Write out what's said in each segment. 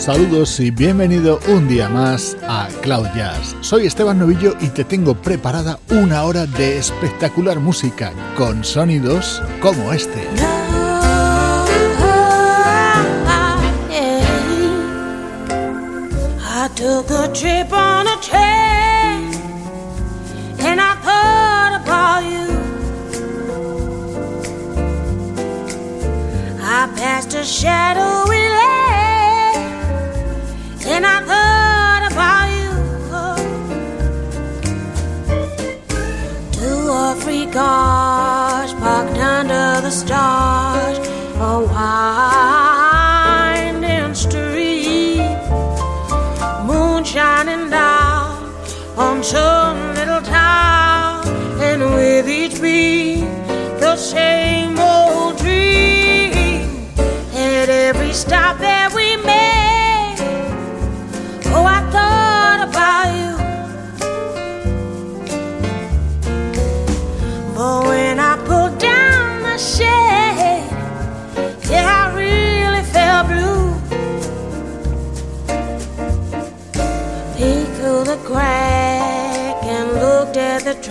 Saludos y bienvenido un día más a Cloud Jazz. Soy Esteban Novillo y te tengo preparada una hora de espectacular música con sonidos como este. I took a trip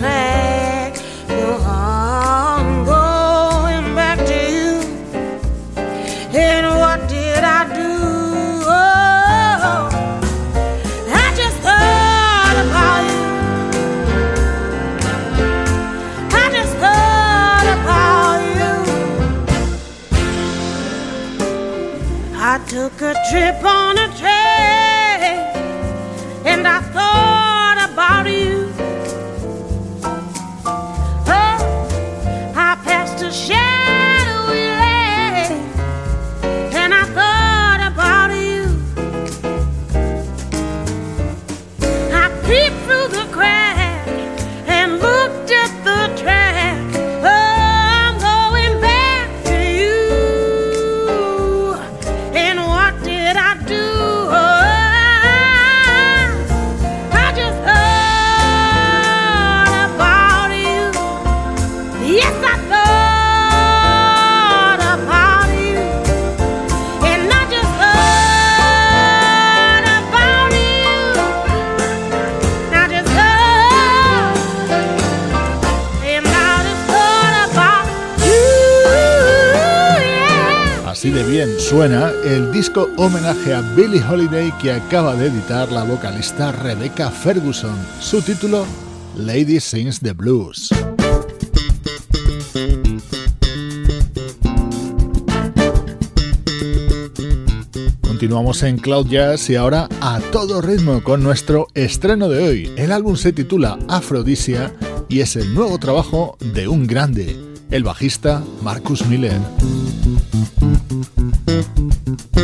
track. No, I'm going back to you. And what did I do? Oh, I just thought about you. I just thought about you. I took a trip on suena el disco homenaje a Billie Holiday que acaba de editar la vocalista Rebecca Ferguson. Su título, Lady Sings the Blues. Continuamos en Cloud Jazz y ahora a todo ritmo con nuestro estreno de hoy. El álbum se titula Aphrodisia y es el nuevo trabajo de un grande, el bajista Marcus Miller.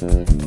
Bye.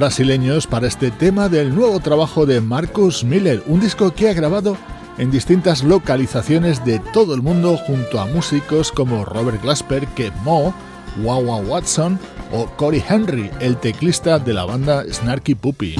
Brasileños para este tema del nuevo trabajo de Marcus Miller, un disco que ha grabado en distintas localizaciones de todo el mundo junto a músicos como Robert Glasper, que Mo, Wawa Watson o Corey Henry, el teclista de la banda Snarky Puppy.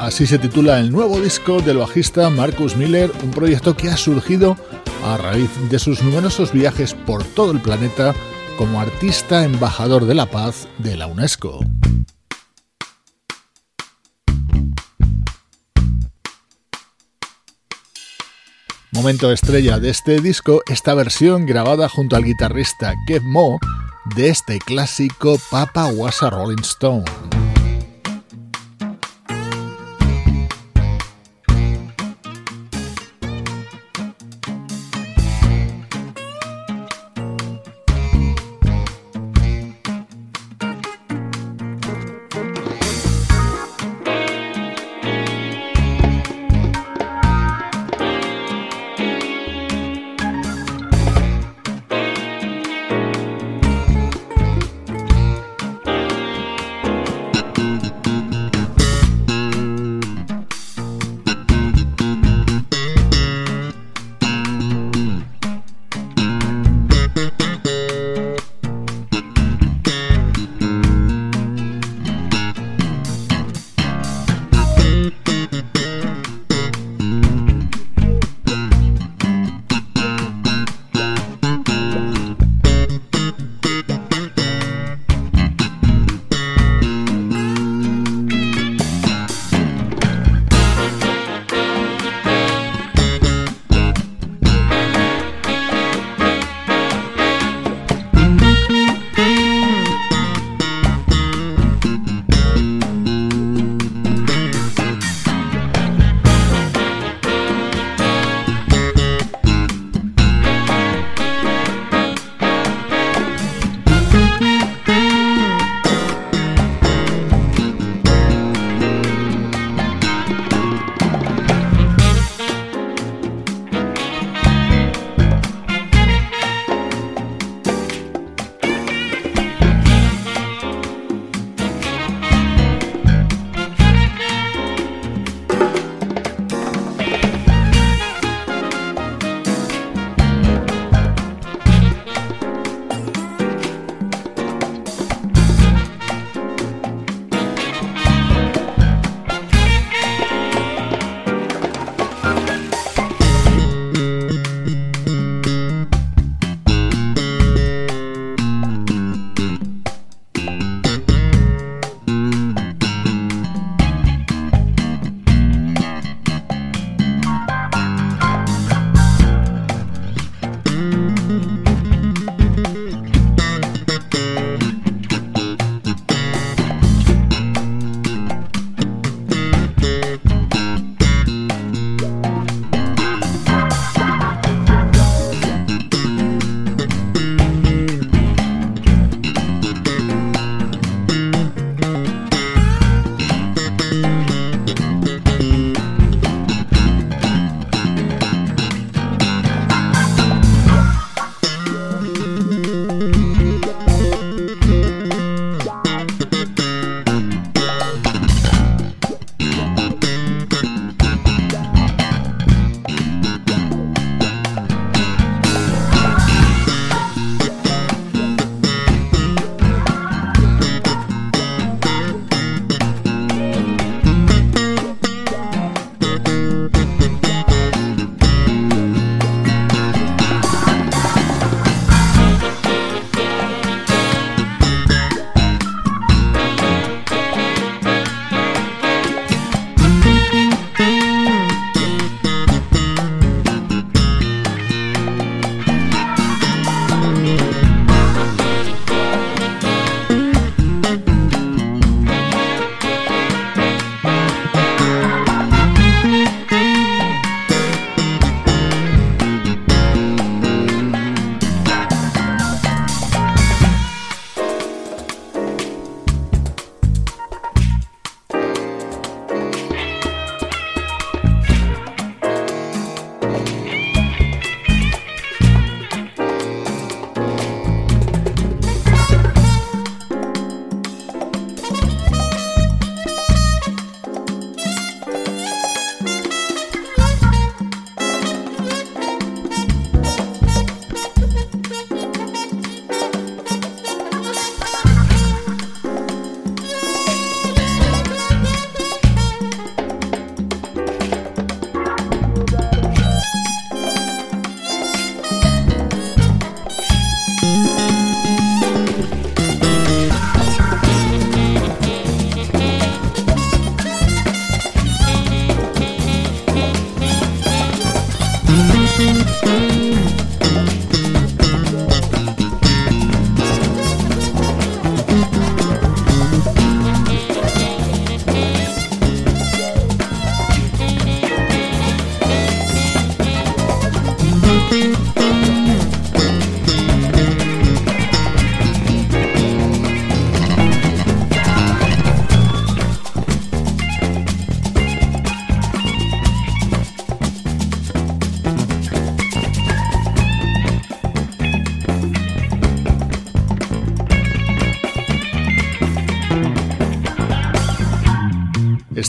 Así se titula el nuevo disco del bajista Marcus Miller, un proyecto que ha surgido a raíz de sus numerosos viajes por todo el planeta como artista embajador de la paz de la UNESCO. Momento estrella de este disco, esta versión grabada junto al guitarrista Kev Mo de este clásico Papa Was a Rolling Stone.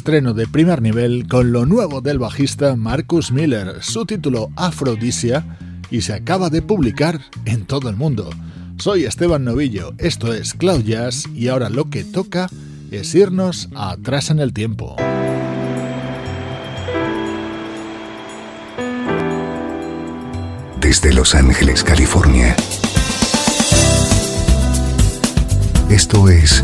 Estreno de primer nivel con lo nuevo del bajista Marcus Miller, su título Afrodisia, y se acaba de publicar en todo el mundo. Soy Esteban Novillo, esto es Cloud y ahora lo que toca es irnos atrás en el tiempo. Desde Los Ángeles, California. Esto es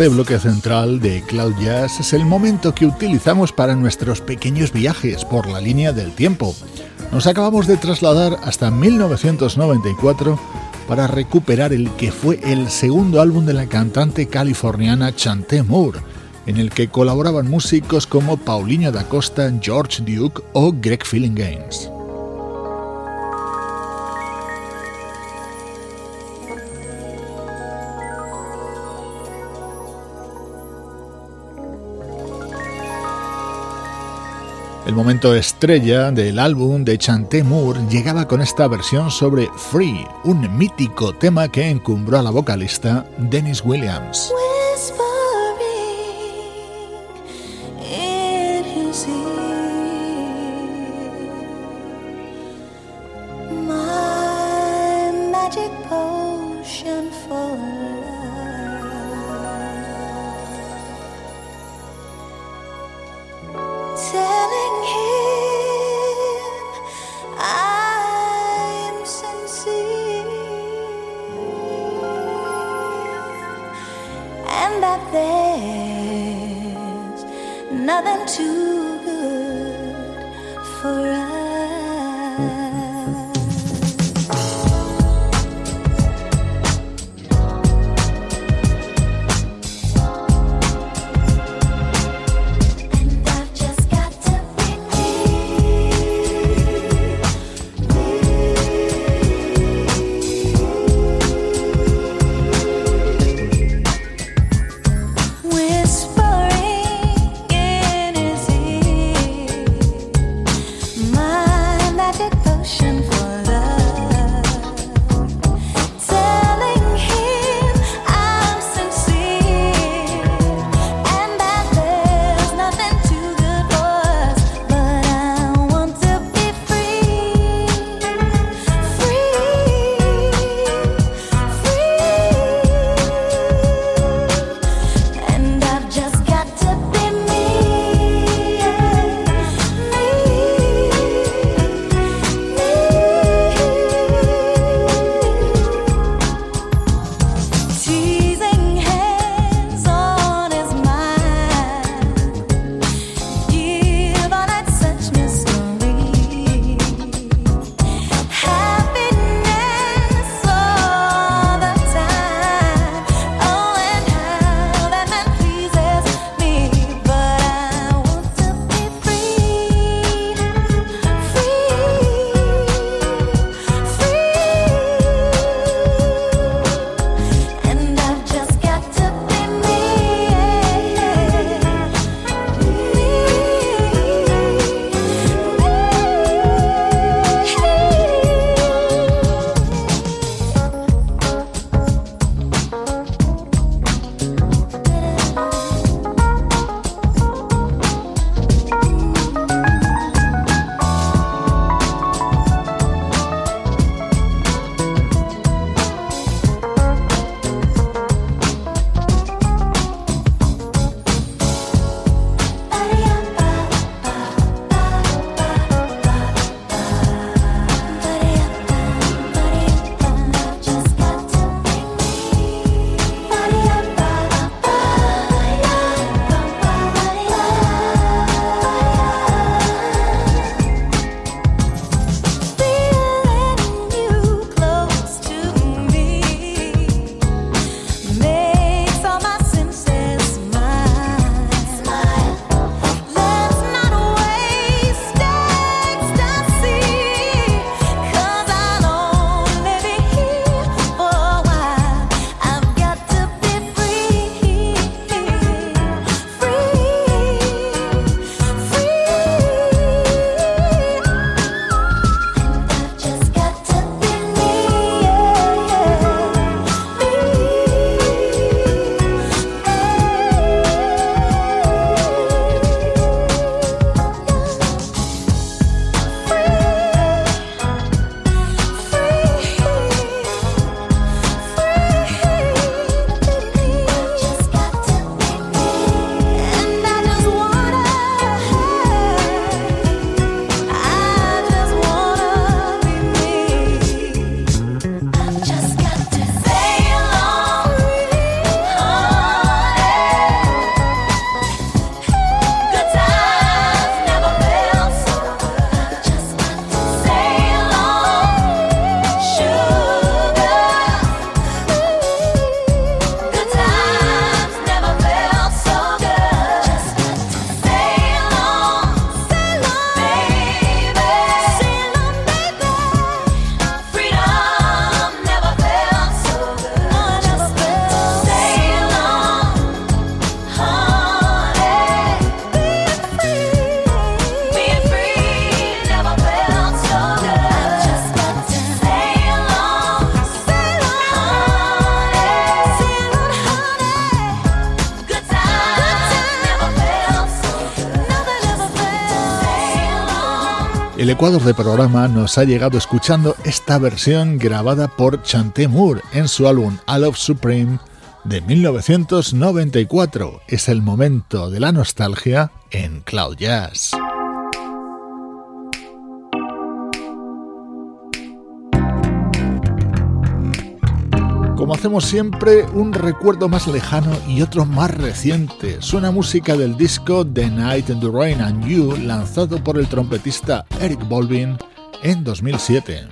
Este bloque central de Cloud Jazz es el momento que utilizamos para nuestros pequeños viajes por la línea del tiempo. Nos acabamos de trasladar hasta 1994 para recuperar el que fue el segundo álbum de la cantante californiana Chanté Moore, en el que colaboraban músicos como Paulinho da Costa, George Duke o Greg Feeling Games. El momento estrella del álbum de Chanté Moore llegaba con esta versión sobre Free, un mítico tema que encumbró a la vocalista Dennis Williams. El Ecuador de programa nos ha llegado escuchando esta versión grabada por Chanté Moore en su álbum I Love Supreme de 1994. Es el momento de la nostalgia en Cloud Jazz. Como hacemos siempre, un recuerdo más lejano y otro más reciente. Suena música del disco The Night in the Rain and You, lanzado por el trompetista Eric Bolvin en 2007.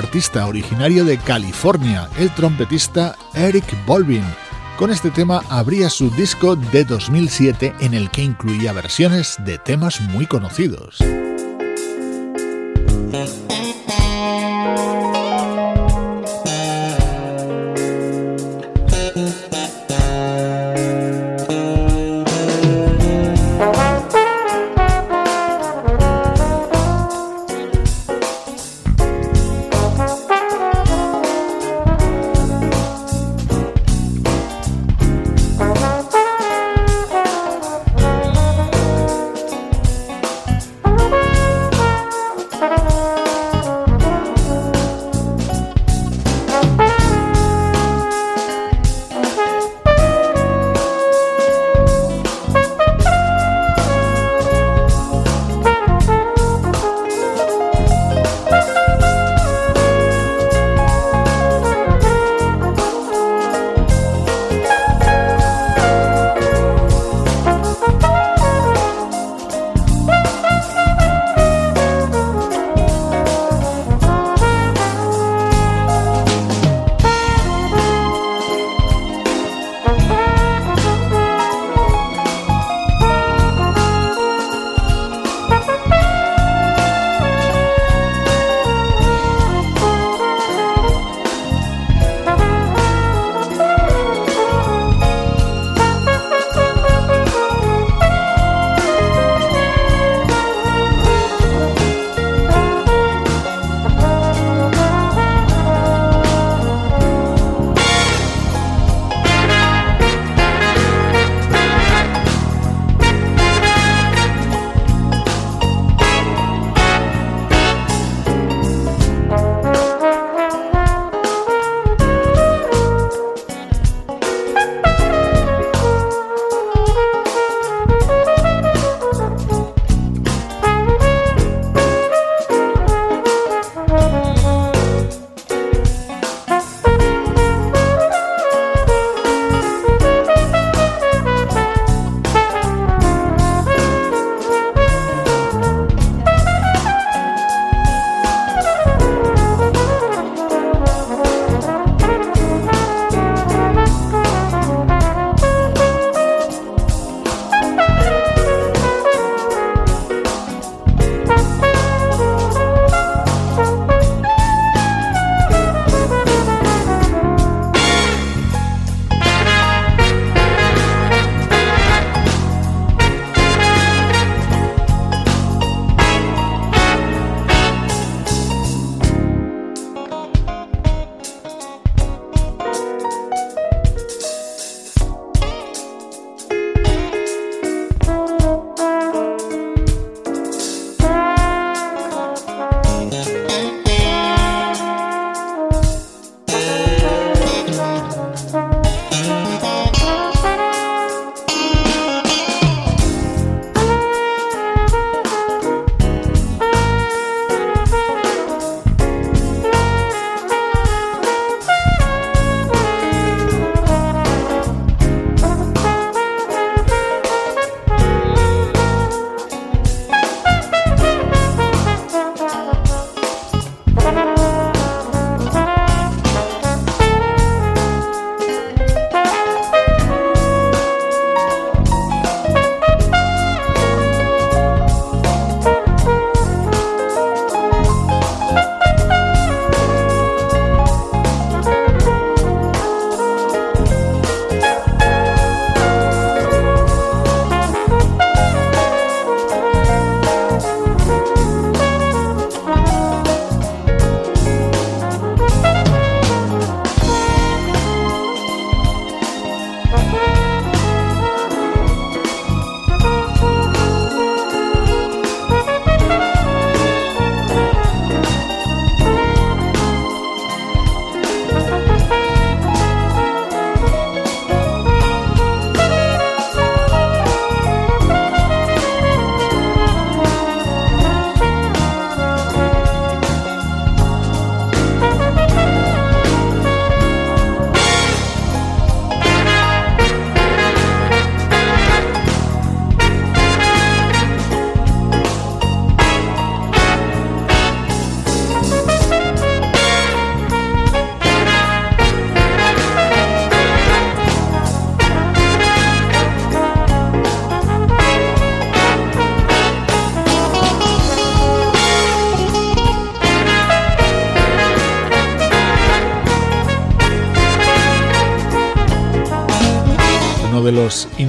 Artista originario de California, el trompetista Eric Bolvin. Con este tema abría su disco de 2007 en el que incluía versiones de temas muy conocidos.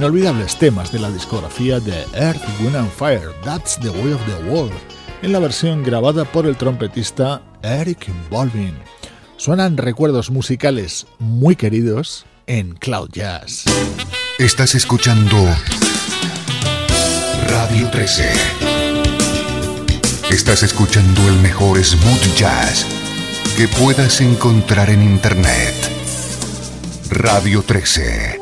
Inolvidables temas de la discografía de Earth, Wind and Fire, That's the Way of the World, en la versión grabada por el trompetista Eric Bolvin. Suenan recuerdos musicales muy queridos en Cloud Jazz. Estás escuchando Radio 13. Estás escuchando el mejor smooth jazz que puedas encontrar en Internet. Radio 13.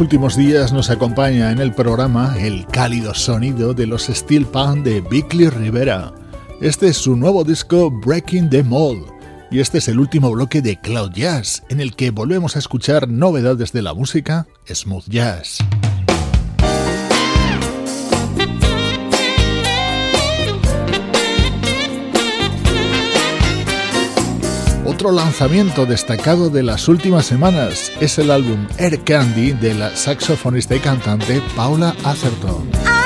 Los últimos días nos acompaña en el programa el cálido sonido de los Steel Pan de Bickley Rivera. Este es su nuevo disco Breaking the Mold y este es el último bloque de Cloud Jazz en el que volvemos a escuchar novedades de la música smooth jazz. Otro lanzamiento destacado de las últimas semanas es el álbum Air Candy de la saxofonista y cantante Paula Atherton.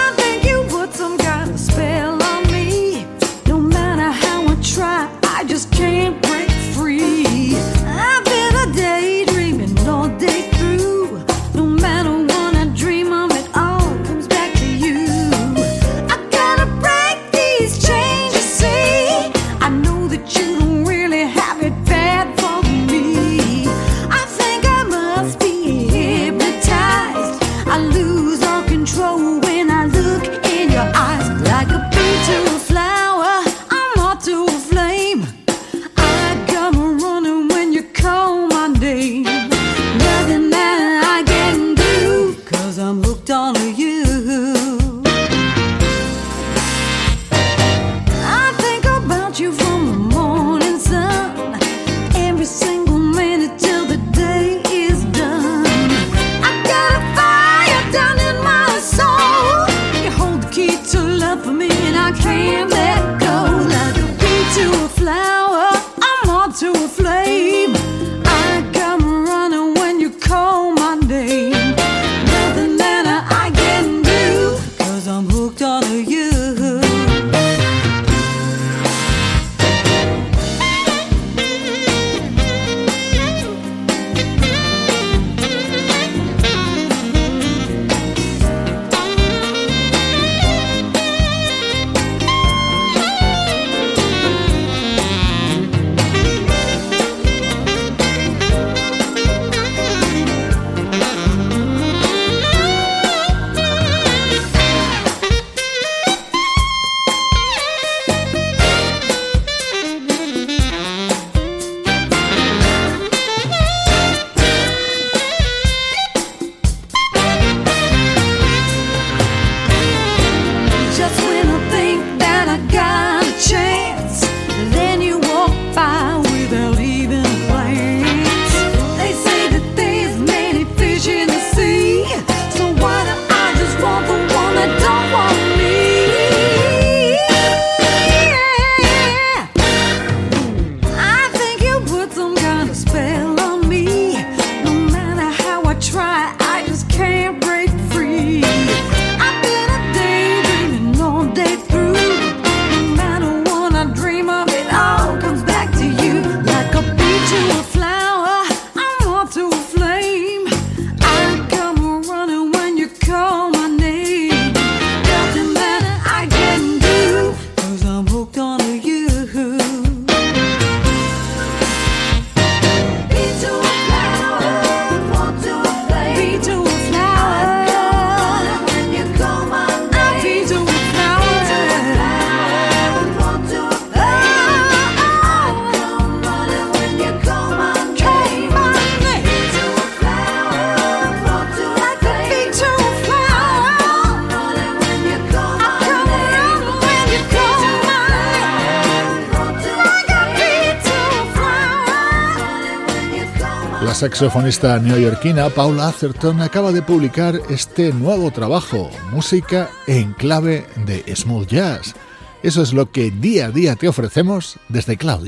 Saxofonista neoyorquina Paula Atherton acaba de publicar este nuevo trabajo, música en clave de smooth jazz. Eso es lo que día a día te ofrecemos desde Cloud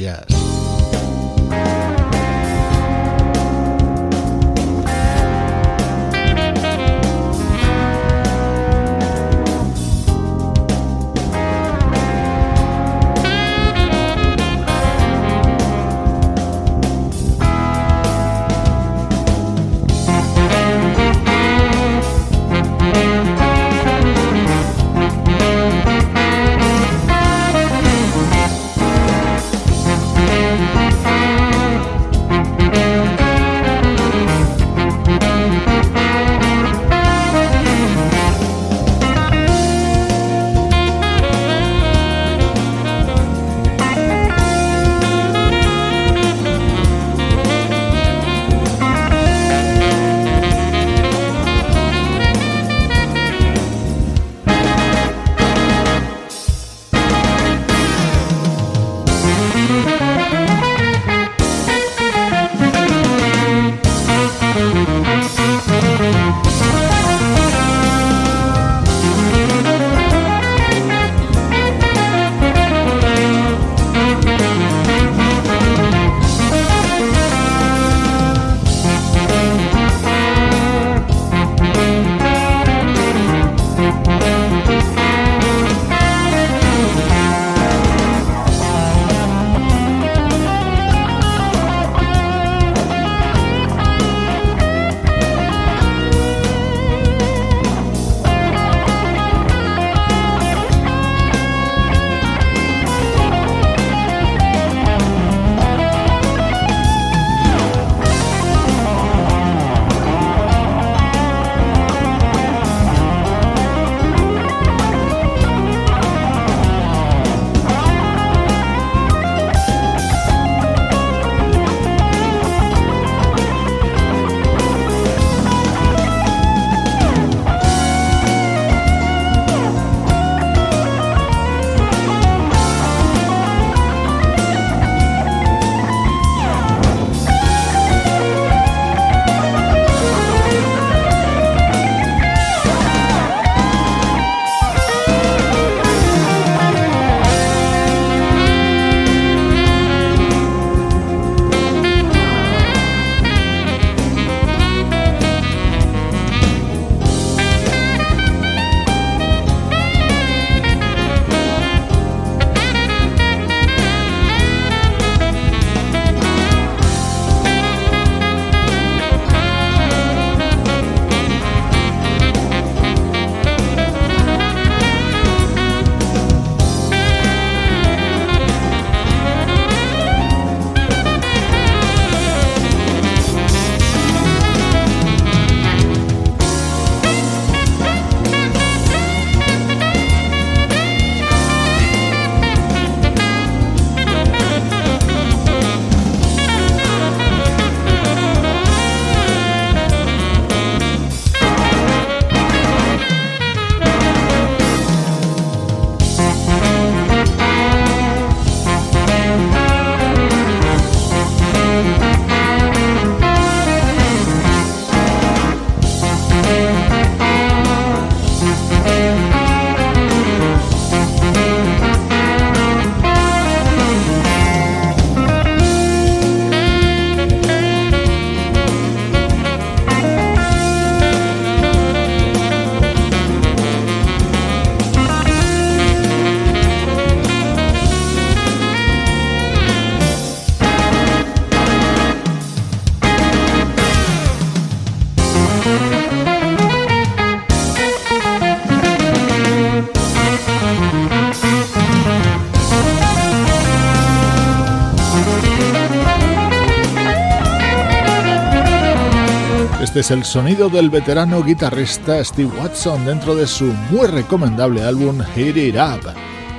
es el sonido del veterano guitarrista Steve Watson dentro de su muy recomendable álbum Hit It Up,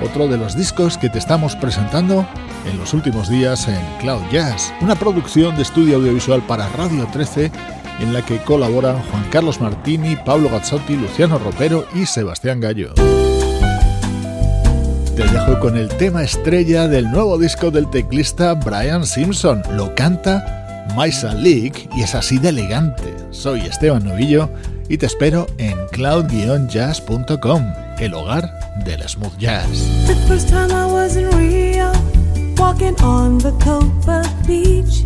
otro de los discos que te estamos presentando en los últimos días en Cloud Jazz, una producción de estudio audiovisual para Radio 13 en la que colaboran Juan Carlos Martini, Pablo Gazzotti, Luciano Ropero y Sebastián Gallo. Te dejo con el tema estrella del nuevo disco del teclista Brian Simpson. Lo canta Maisa Leak y es así de elegante. Soy Esteban Novillo y te espero en cloud-jazz.com, el hogar del smooth jazz. The first time I was in Rio, walking on the Copa Beach,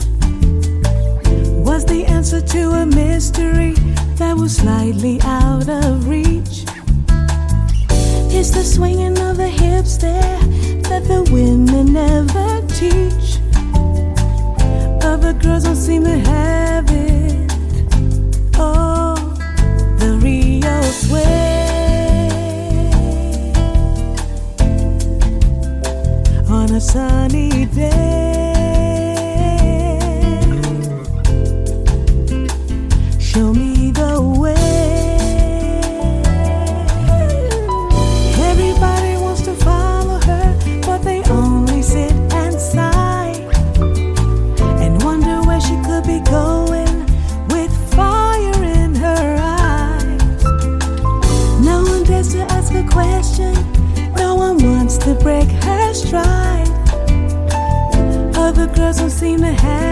was the answer to a mystery that was slightly out of reach. It's the swinging of the hips there that the women never teach. Other girls don't seem to have it. Sunny day. doesn't seem to have